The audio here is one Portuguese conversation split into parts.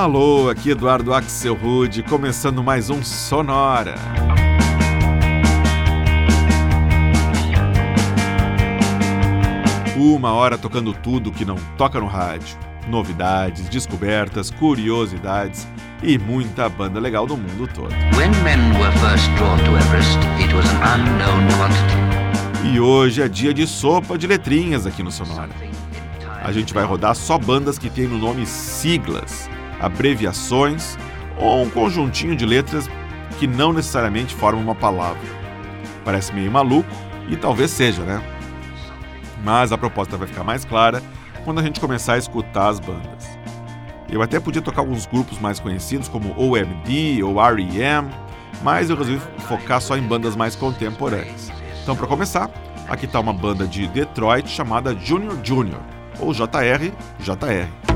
Alô, aqui Eduardo Axel Rude, começando mais um Sonora. Uma hora tocando tudo que não toca no rádio. Novidades, descobertas, curiosidades e muita banda legal do mundo todo. E hoje é dia de sopa de letrinhas aqui no Sonora. A gente vai rodar só bandas que têm no nome siglas abreviações ou um conjuntinho de letras que não necessariamente formam uma palavra. Parece meio maluco e talvez seja, né? Mas a proposta vai ficar mais clara quando a gente começar a escutar as bandas. Eu até podia tocar alguns grupos mais conhecidos como OMD ou REM, mas eu resolvi focar só em bandas mais contemporâneas. Então, para começar, aqui está uma banda de Detroit chamada Junior Junior, ou JR JR.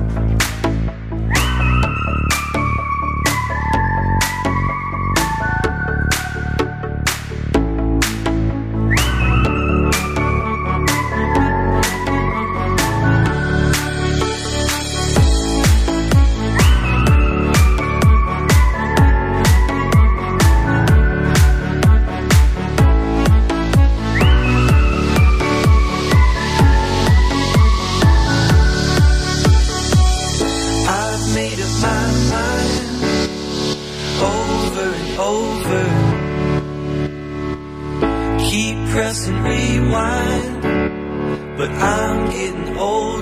but I'm getting old.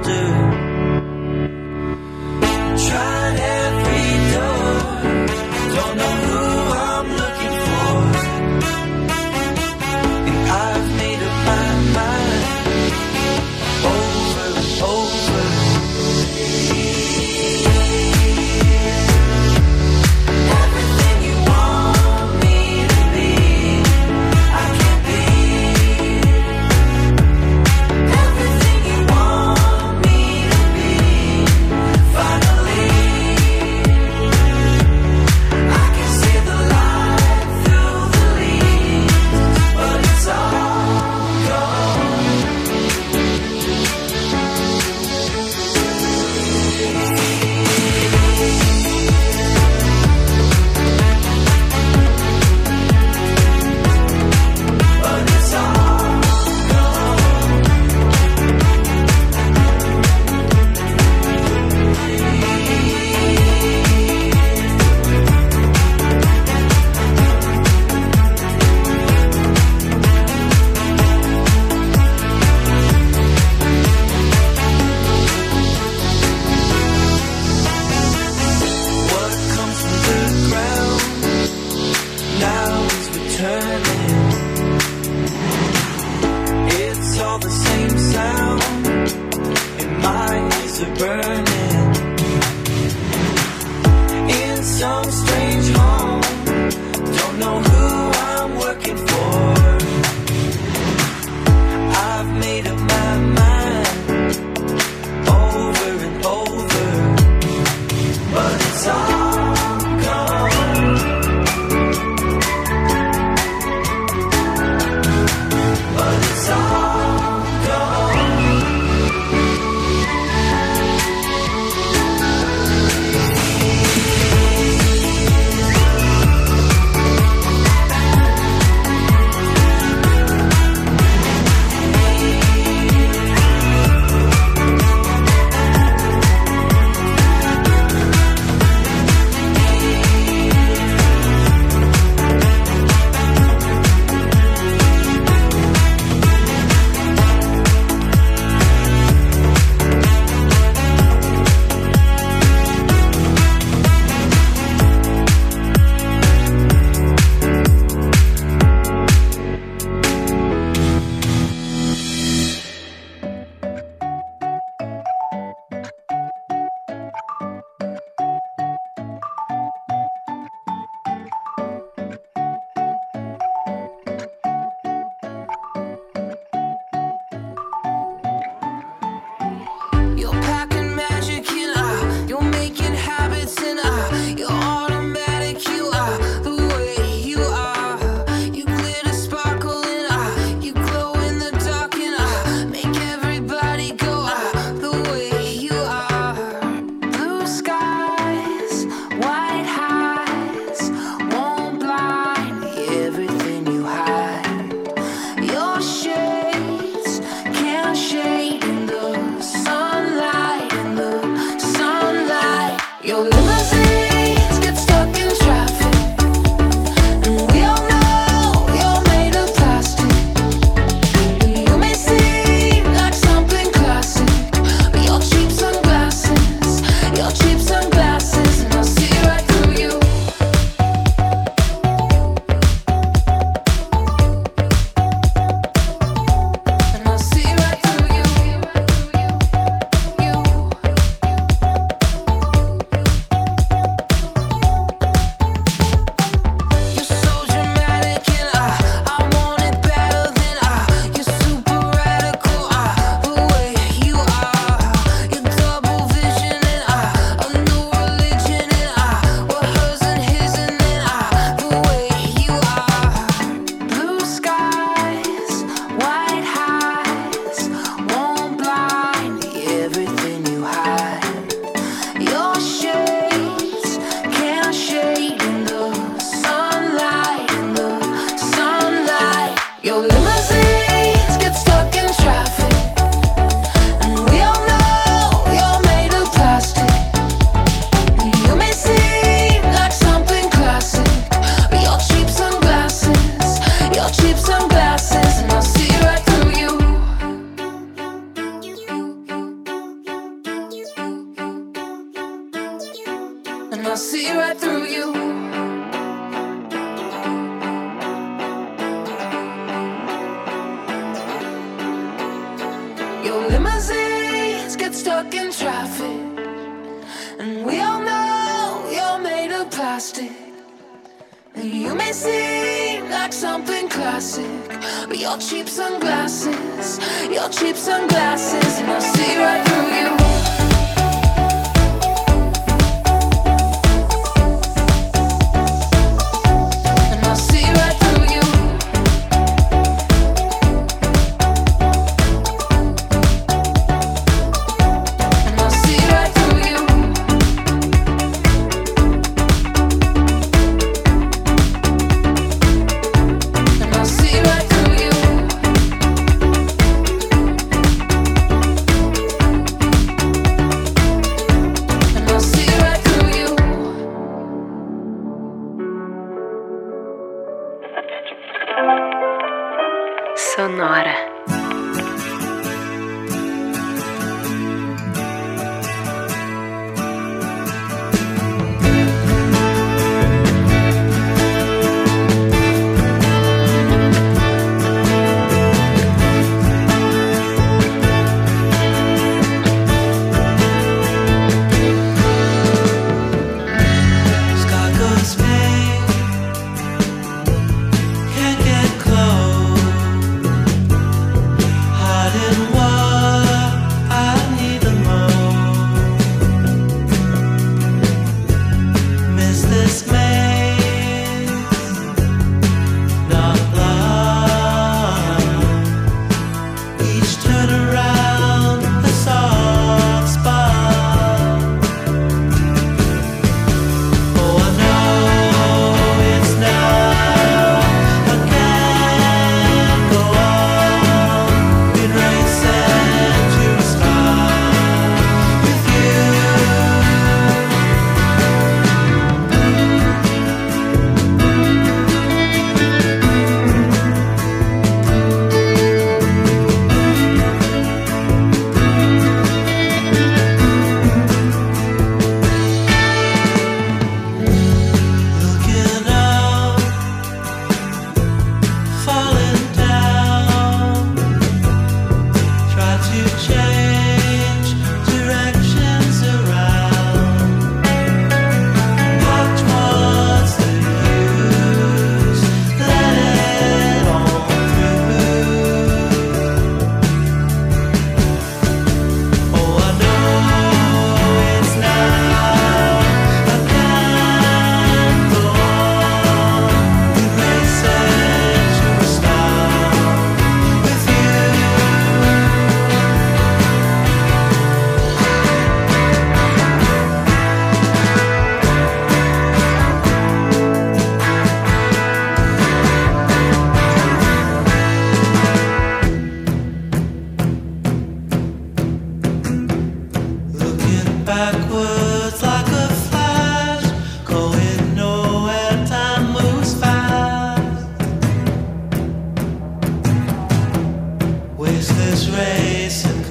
Stuck in traffic, and we all know you're made of plastic. And you may seem like something classic, but your cheap sunglasses, your cheap sunglasses, and I see right through you.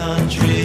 Country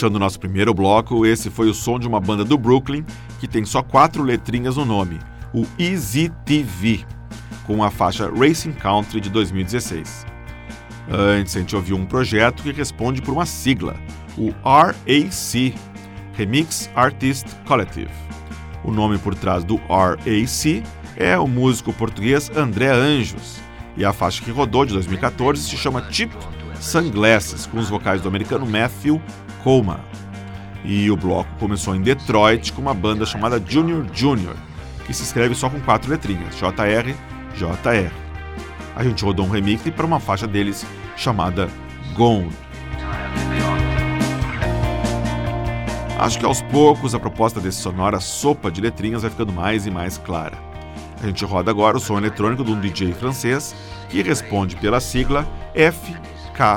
Fechando nosso primeiro bloco, esse foi o som de uma banda do Brooklyn que tem só quatro letrinhas no nome, o Easy TV, com a faixa Racing Country de 2016. Antes, a gente ouviu um projeto que responde por uma sigla, o RAC Remix Artist Collective. O nome por trás do RAC é o músico português André Anjos, e a faixa que rodou de 2014 se chama Cheap Sunglasses, com os vocais do americano Matthew Coleman. E o bloco começou em Detroit com uma banda chamada Junior Junior, que se escreve só com quatro letrinhas, JR, JR. A gente rodou um remix para uma faixa deles chamada Gone. Acho que aos poucos a proposta desse sonora sopa de letrinhas vai ficando mais e mais clara. A gente roda agora o som eletrônico de um DJ francês que responde pela sigla FKJ.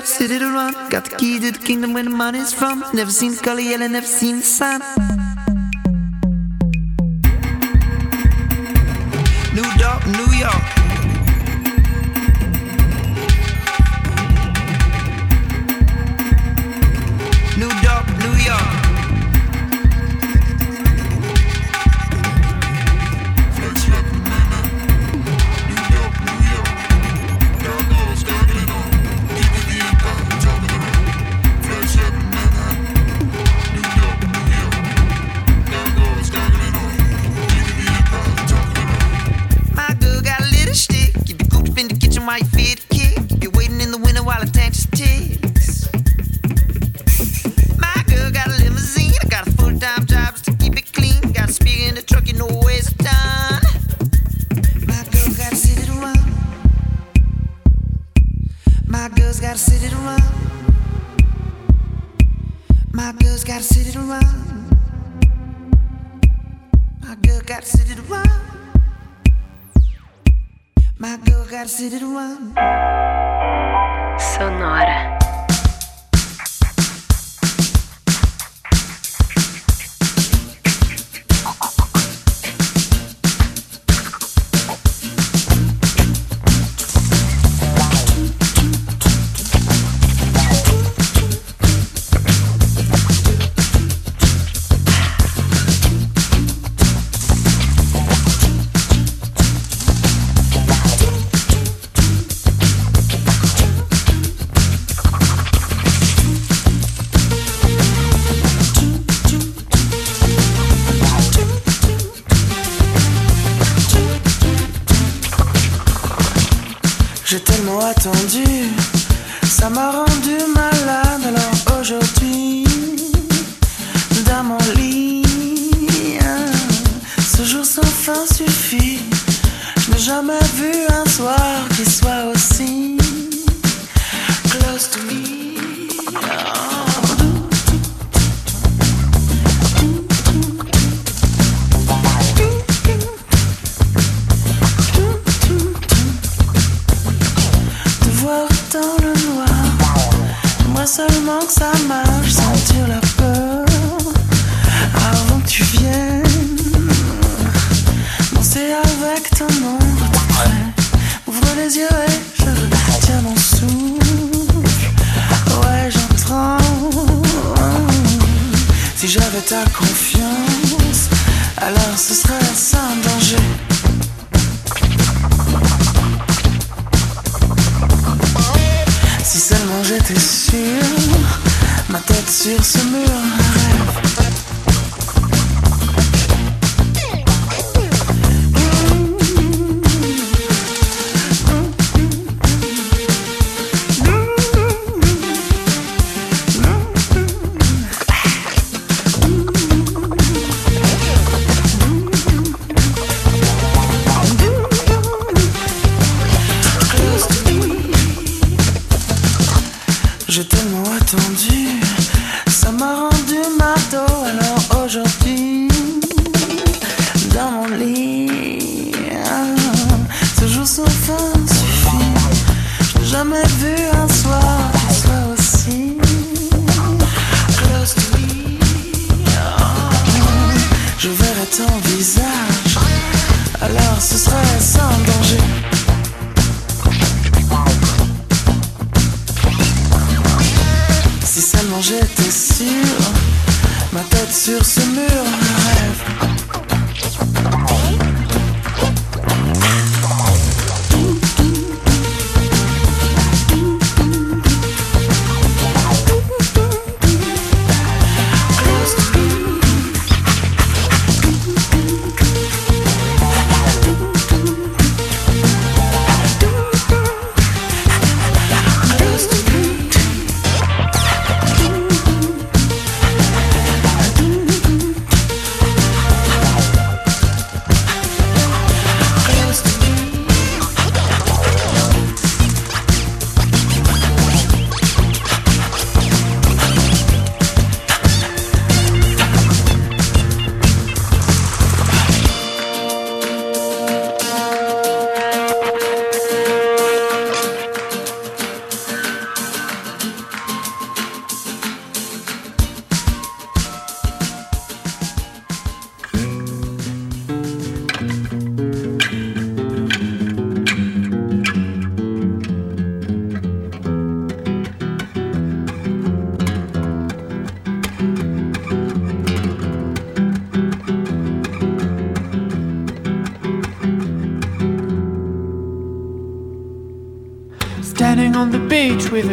got the city to run. Got the key to the kingdom where the money's from. Never seen the color yellow, never seen the sun. New York, New York.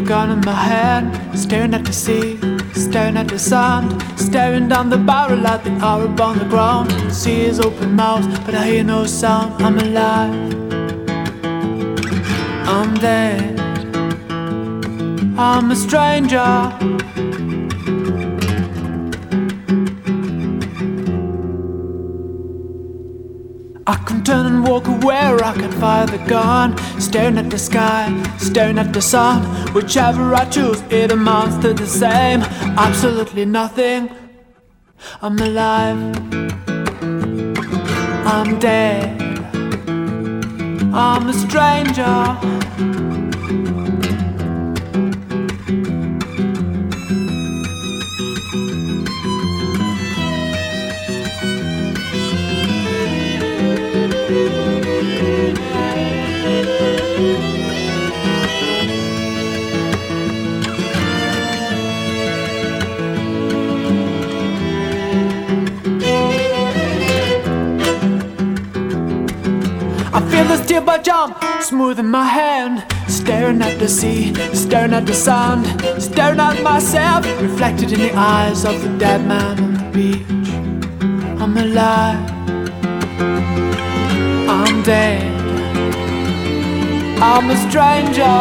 Gun in my hand, staring at the sea, staring at the sand, staring down the barrel at the Arab on the ground. The sea is open mouth, but I hear no sound. I'm alive. I'm dead. I'm a stranger. Or I can fire the gun. Staring at the sky, staring at the sun. Whichever I choose, it amounts to the same. Absolutely nothing. I'm alive. I'm dead. I'm a stranger. Steel bar jump, smooth in my hand. Staring at the sea, staring at the sun, staring at myself, reflected in the eyes of the dead man on the beach. I'm alive. I'm dead. I'm a stranger.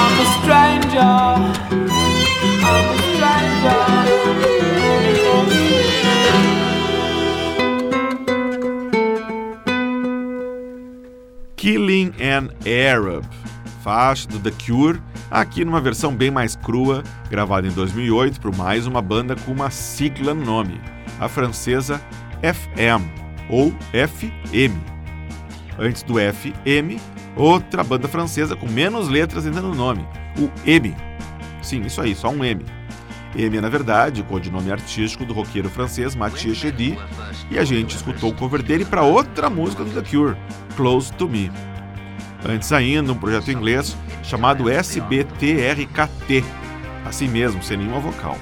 I'm a stranger. I'm a stranger. Killing an Arab, faixa do The Cure, aqui numa versão bem mais crua, gravada em 2008 por mais uma banda com uma sigla no nome, a francesa FM ou FM. Antes do FM, outra banda francesa com menos letras ainda no nome, o M. Sim, isso aí, só um M. M é, na verdade, o codinome artístico do roqueiro francês Mathieu Chedy, e a gente escutou o cover dele para outra música do The Cure, Close to Me. Antes ainda, um projeto inglês chamado SBTRKT, assim mesmo, sem nenhuma vocal.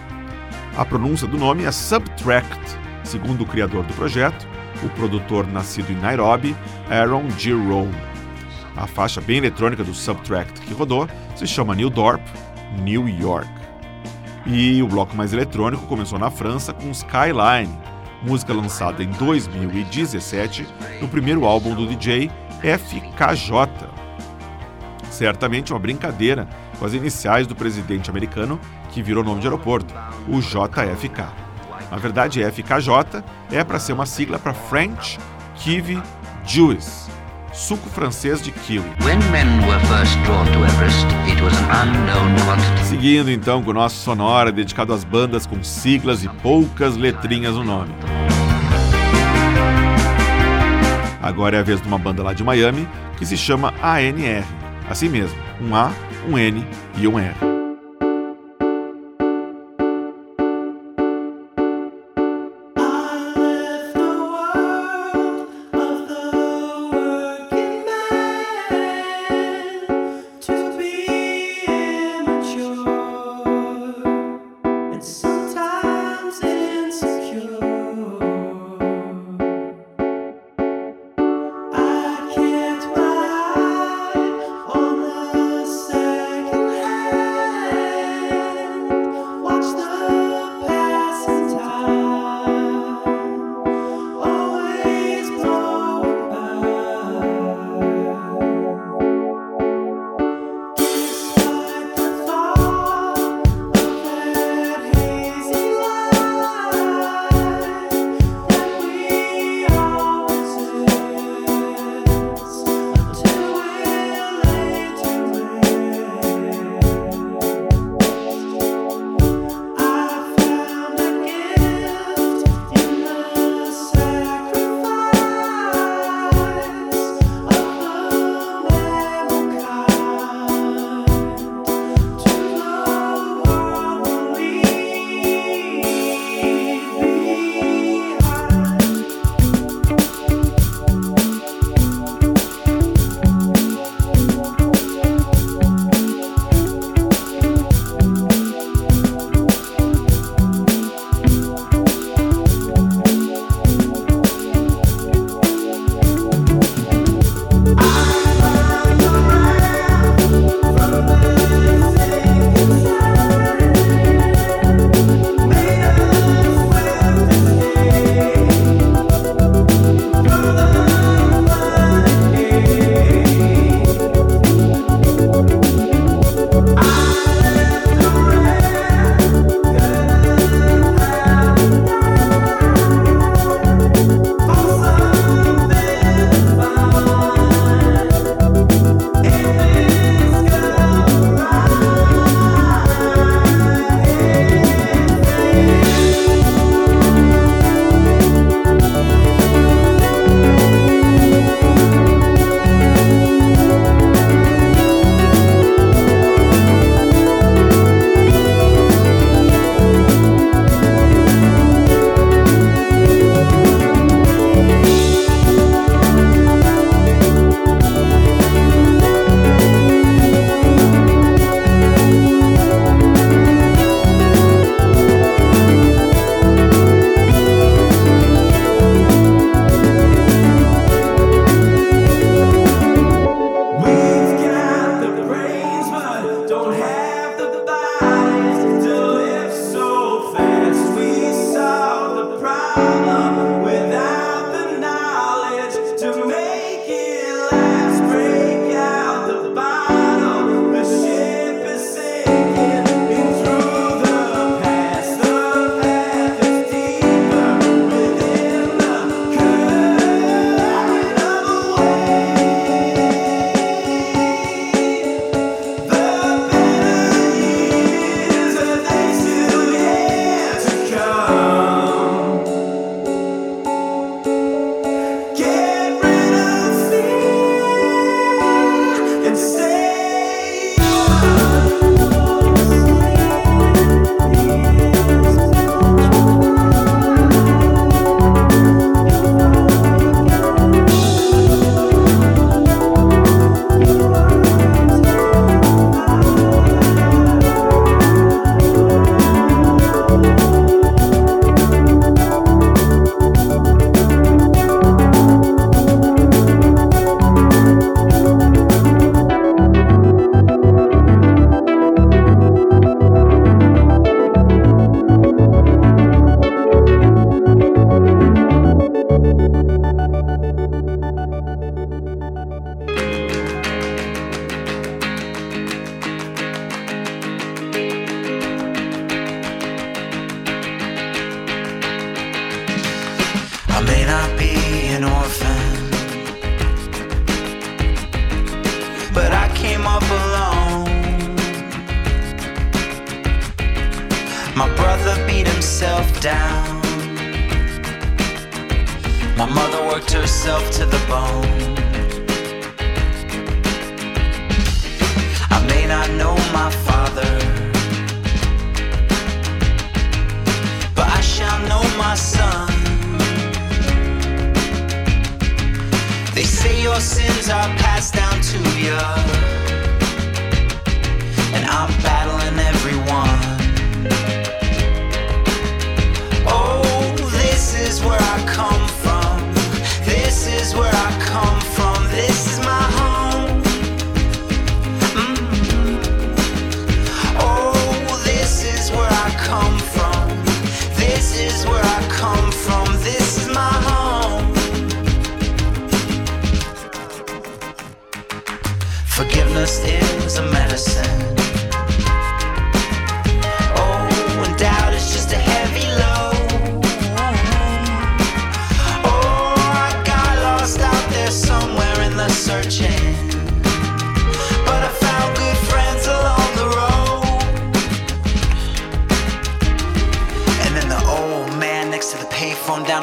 A pronúncia do nome é Subtract, segundo o criador do projeto, o produtor nascido em Nairobi, Aaron Jerome. A faixa bem eletrônica do Subtract que rodou se chama New Dorp, New York. E o bloco mais eletrônico começou na França com Skyline, música lançada em 2017 no primeiro álbum do DJ FKJ. Certamente uma brincadeira com as iniciais do presidente americano que virou nome de aeroporto, o JFK. Na verdade, FKJ é para ser uma sigla para French Kiwi Jews, suco francês de kiwi. Everest. Seguindo então com o nosso sonora dedicado às bandas com siglas e poucas letrinhas no nome. Agora é a vez de uma banda lá de Miami que se chama ANR. Assim mesmo, um A, um N e um R.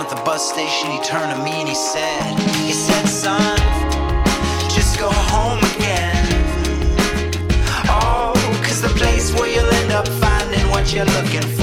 at the bus station, he turned to me and he said, He said, son, just go home again. Oh, cause the place where you'll end up finding what you're looking for.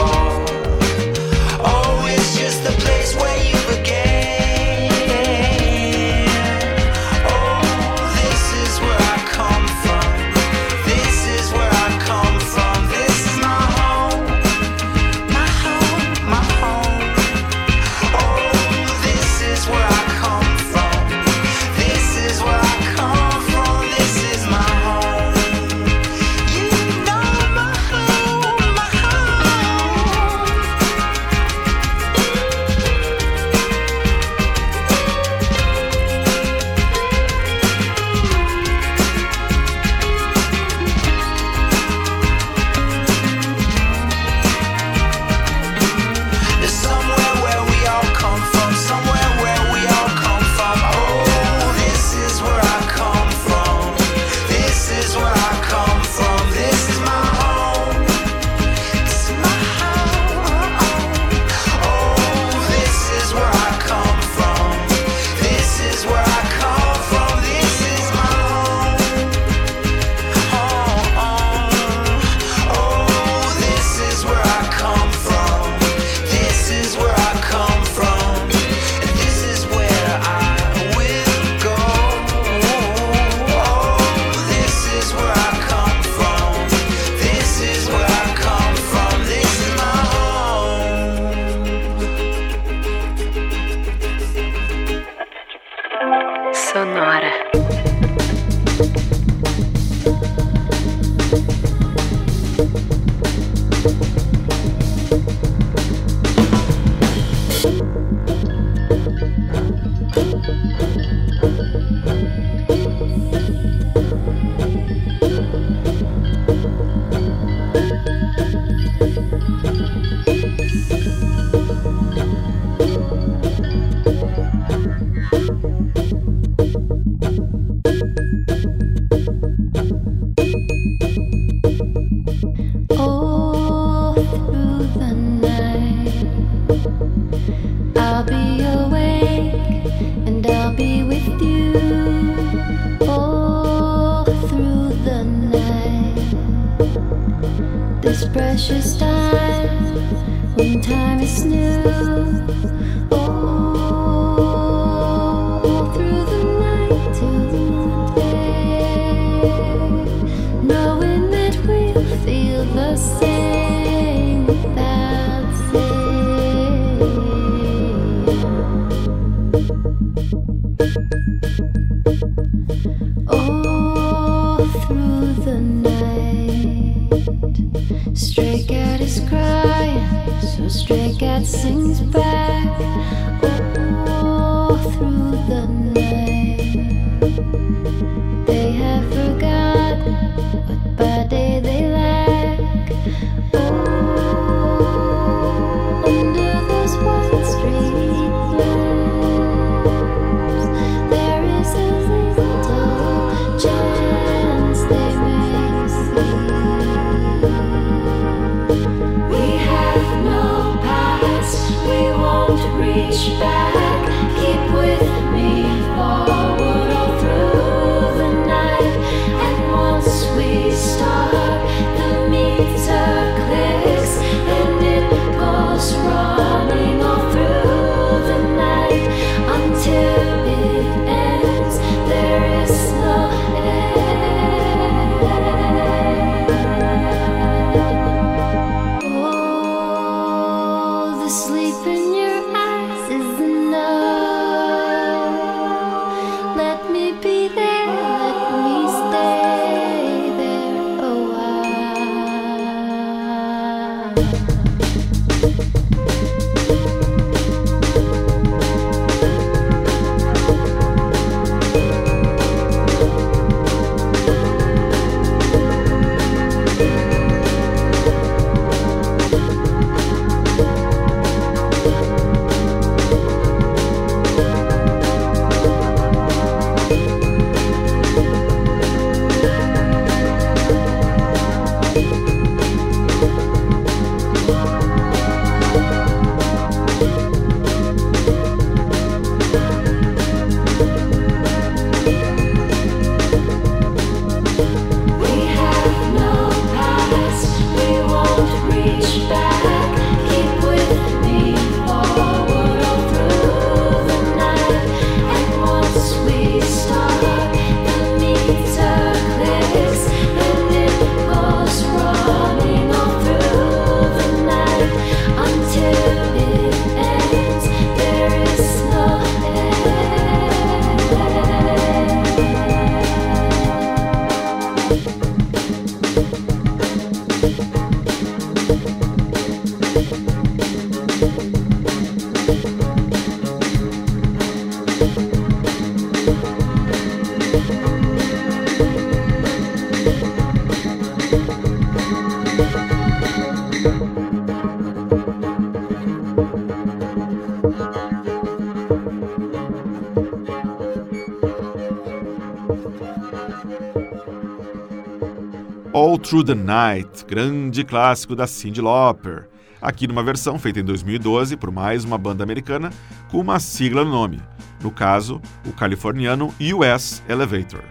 Through the Night, grande clássico da Cyndi Lauper, aqui numa versão feita em 2012 por mais uma banda americana com uma sigla no nome, no caso, o californiano US Elevator.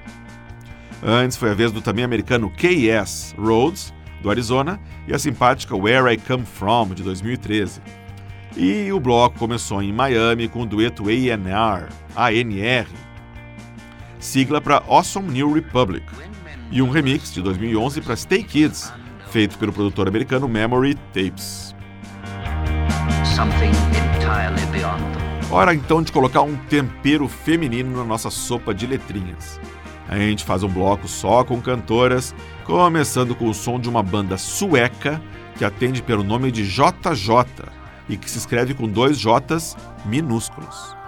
Antes foi a vez do também americano KS Rhodes, do Arizona, e a simpática Where I Come From, de 2013. E o bloco começou em Miami com o dueto ANR, ANR, sigla para Awesome New Republic, e um remix de 2011 para Stay Kids, feito pelo produtor americano Memory Tapes. Hora então de colocar um tempero feminino na nossa sopa de letrinhas. A gente faz um bloco só com cantoras, começando com o som de uma banda sueca que atende pelo nome de JJ e que se escreve com dois J's minúsculos.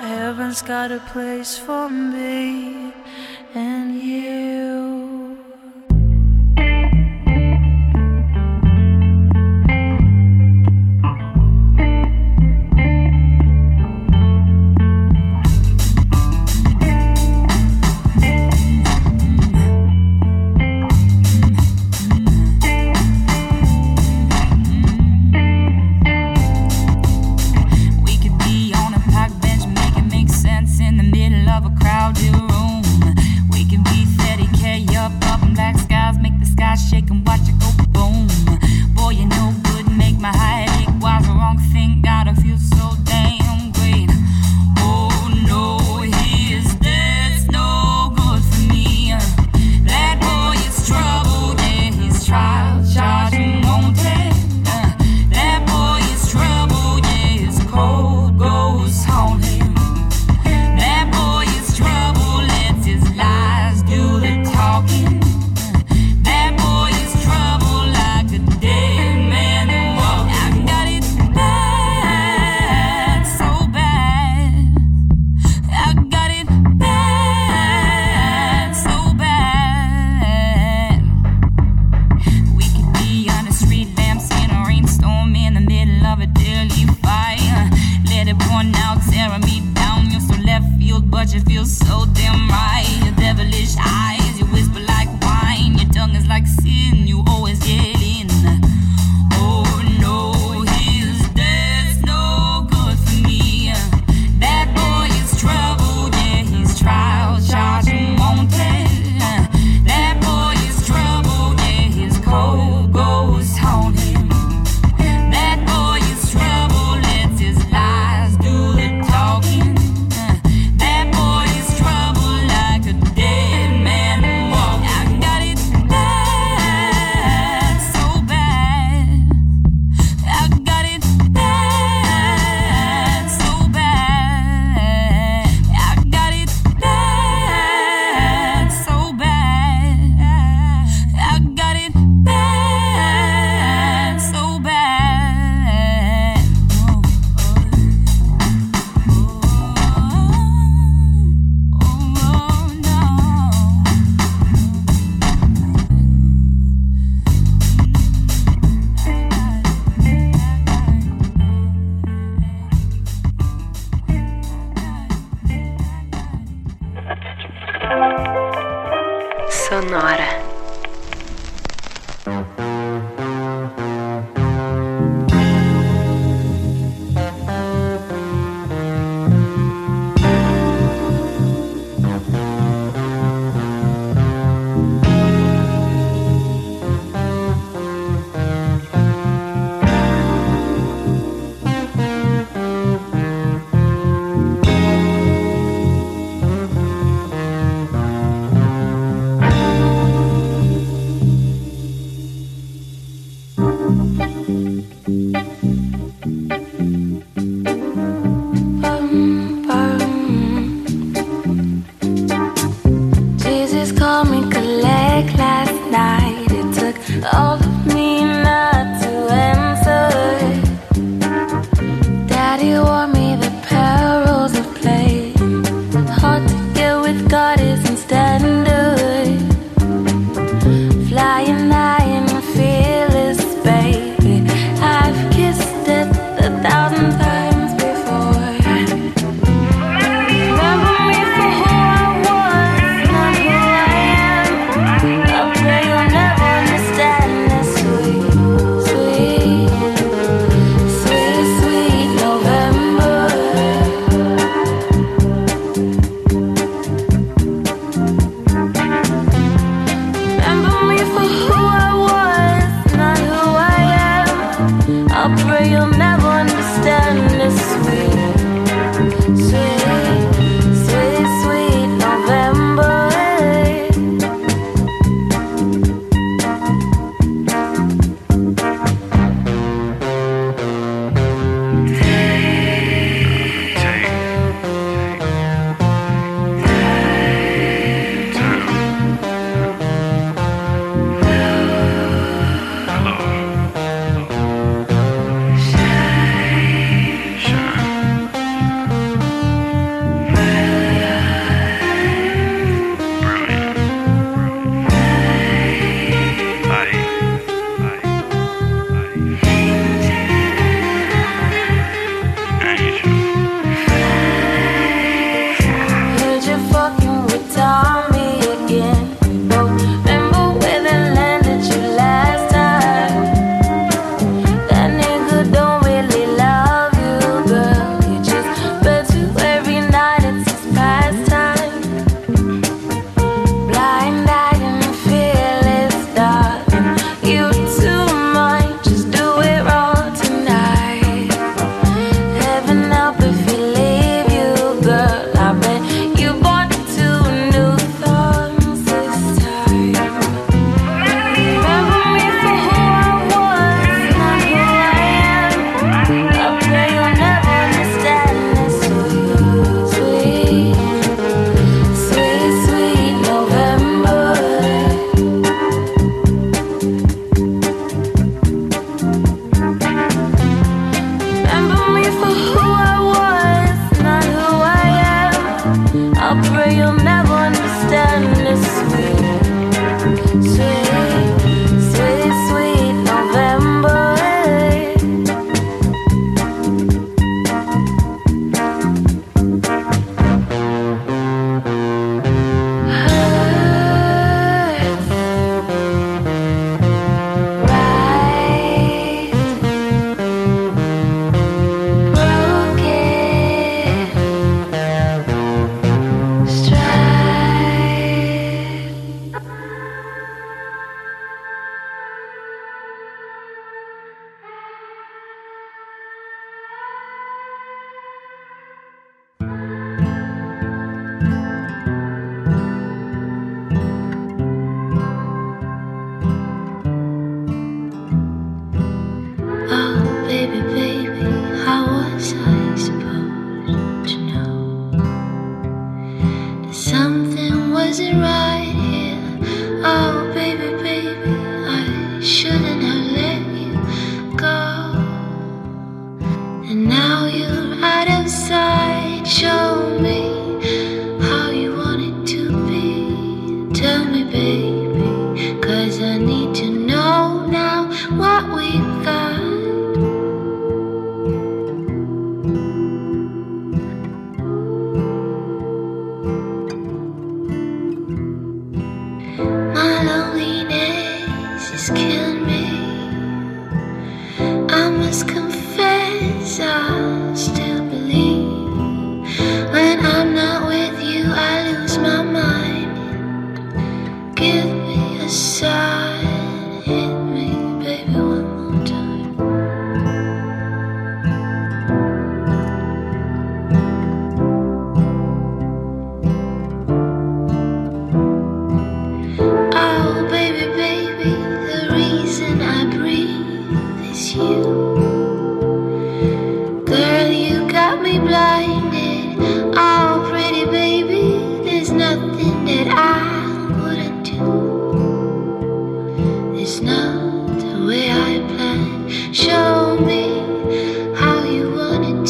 Heaven's got a place for me and you.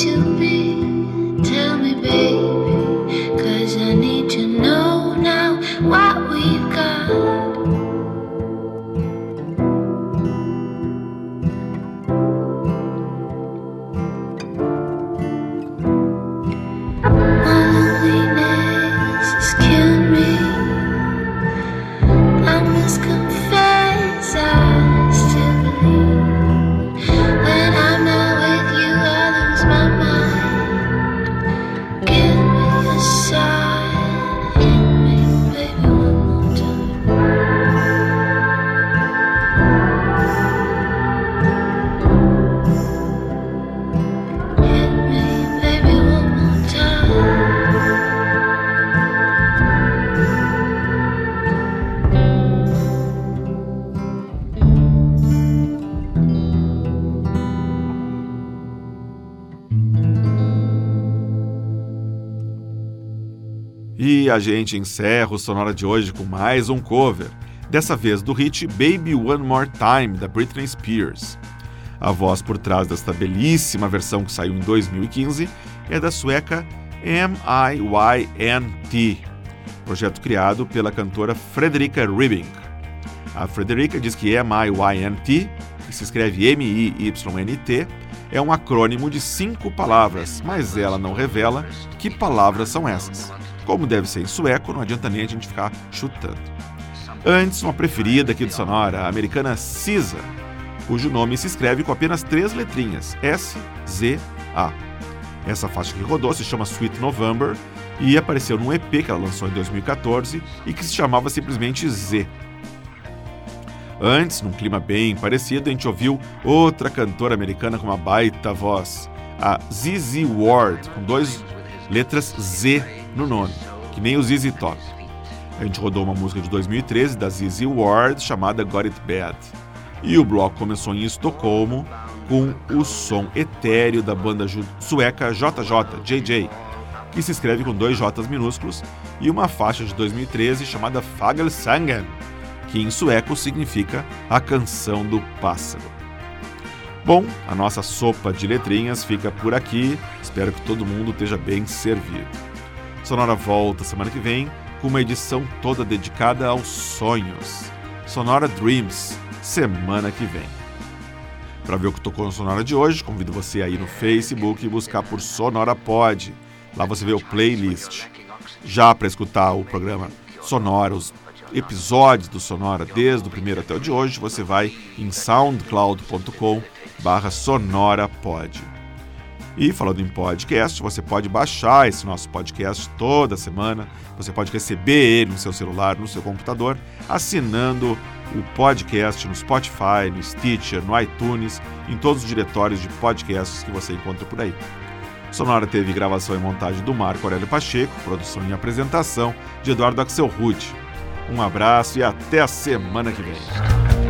To a gente encerra o Sonora de hoje com mais um cover, dessa vez do hit Baby One More Time, da Britney Spears. A voz por trás desta belíssima versão que saiu em 2015 é da sueca M.I.Y.N.T., projeto criado pela cantora Frederica Ribbing. A Frederica diz que M.I.Y.N.T., que se escreve M-I-Y-N-T, é um acrônimo de cinco palavras, mas ela não revela que palavras são essas. Como deve ser em sueco, não adianta nem a gente ficar chutando. Antes, uma preferida aqui do Sonora, a americana Cisa, cujo nome se escreve com apenas três letrinhas, S-Z-A. Essa faixa que rodou se chama Sweet November e apareceu num EP que ela lançou em 2014 e que se chamava simplesmente Z. Antes, num clima bem parecido, a gente ouviu outra cantora americana com uma baita voz, a ZZ Ward, com dois letras Z no nome, que nem o ZZ Top. A gente rodou uma música de 2013 da ZZ Ward chamada Got It Bad. E o bloco começou em Estocolmo com o som etéreo da banda sueca JJ, JJ, que se escreve com dois J's minúsculos, e uma faixa de 2013 chamada Fagelsangen, que em sueco significa a canção do pássaro. Bom, a nossa sopa de letrinhas fica por aqui. Espero que todo mundo esteja bem servido. Sonora volta semana que vem com uma edição toda dedicada aos sonhos. Sonora Dreams, semana que vem. Para ver o que tocou no Sonora de hoje, convido você a ir no Facebook e buscar por Sonora Pod. Lá você vê o playlist. Já para escutar o programa Sonora, os episódios do Sonora, desde o primeiro até o de hoje, você vai em soundcloud.com barra sonorapod. E falando em podcast, você pode baixar esse nosso podcast toda semana. Você pode receber ele no seu celular, no seu computador, assinando o podcast no Spotify, no Stitcher, no iTunes, em todos os diretórios de podcasts que você encontra por aí. Sonora teve gravação e montagem do Marco Aurélio Pacheco, produção e apresentação de Eduardo Axel Ruth. Um abraço e até a semana que vem.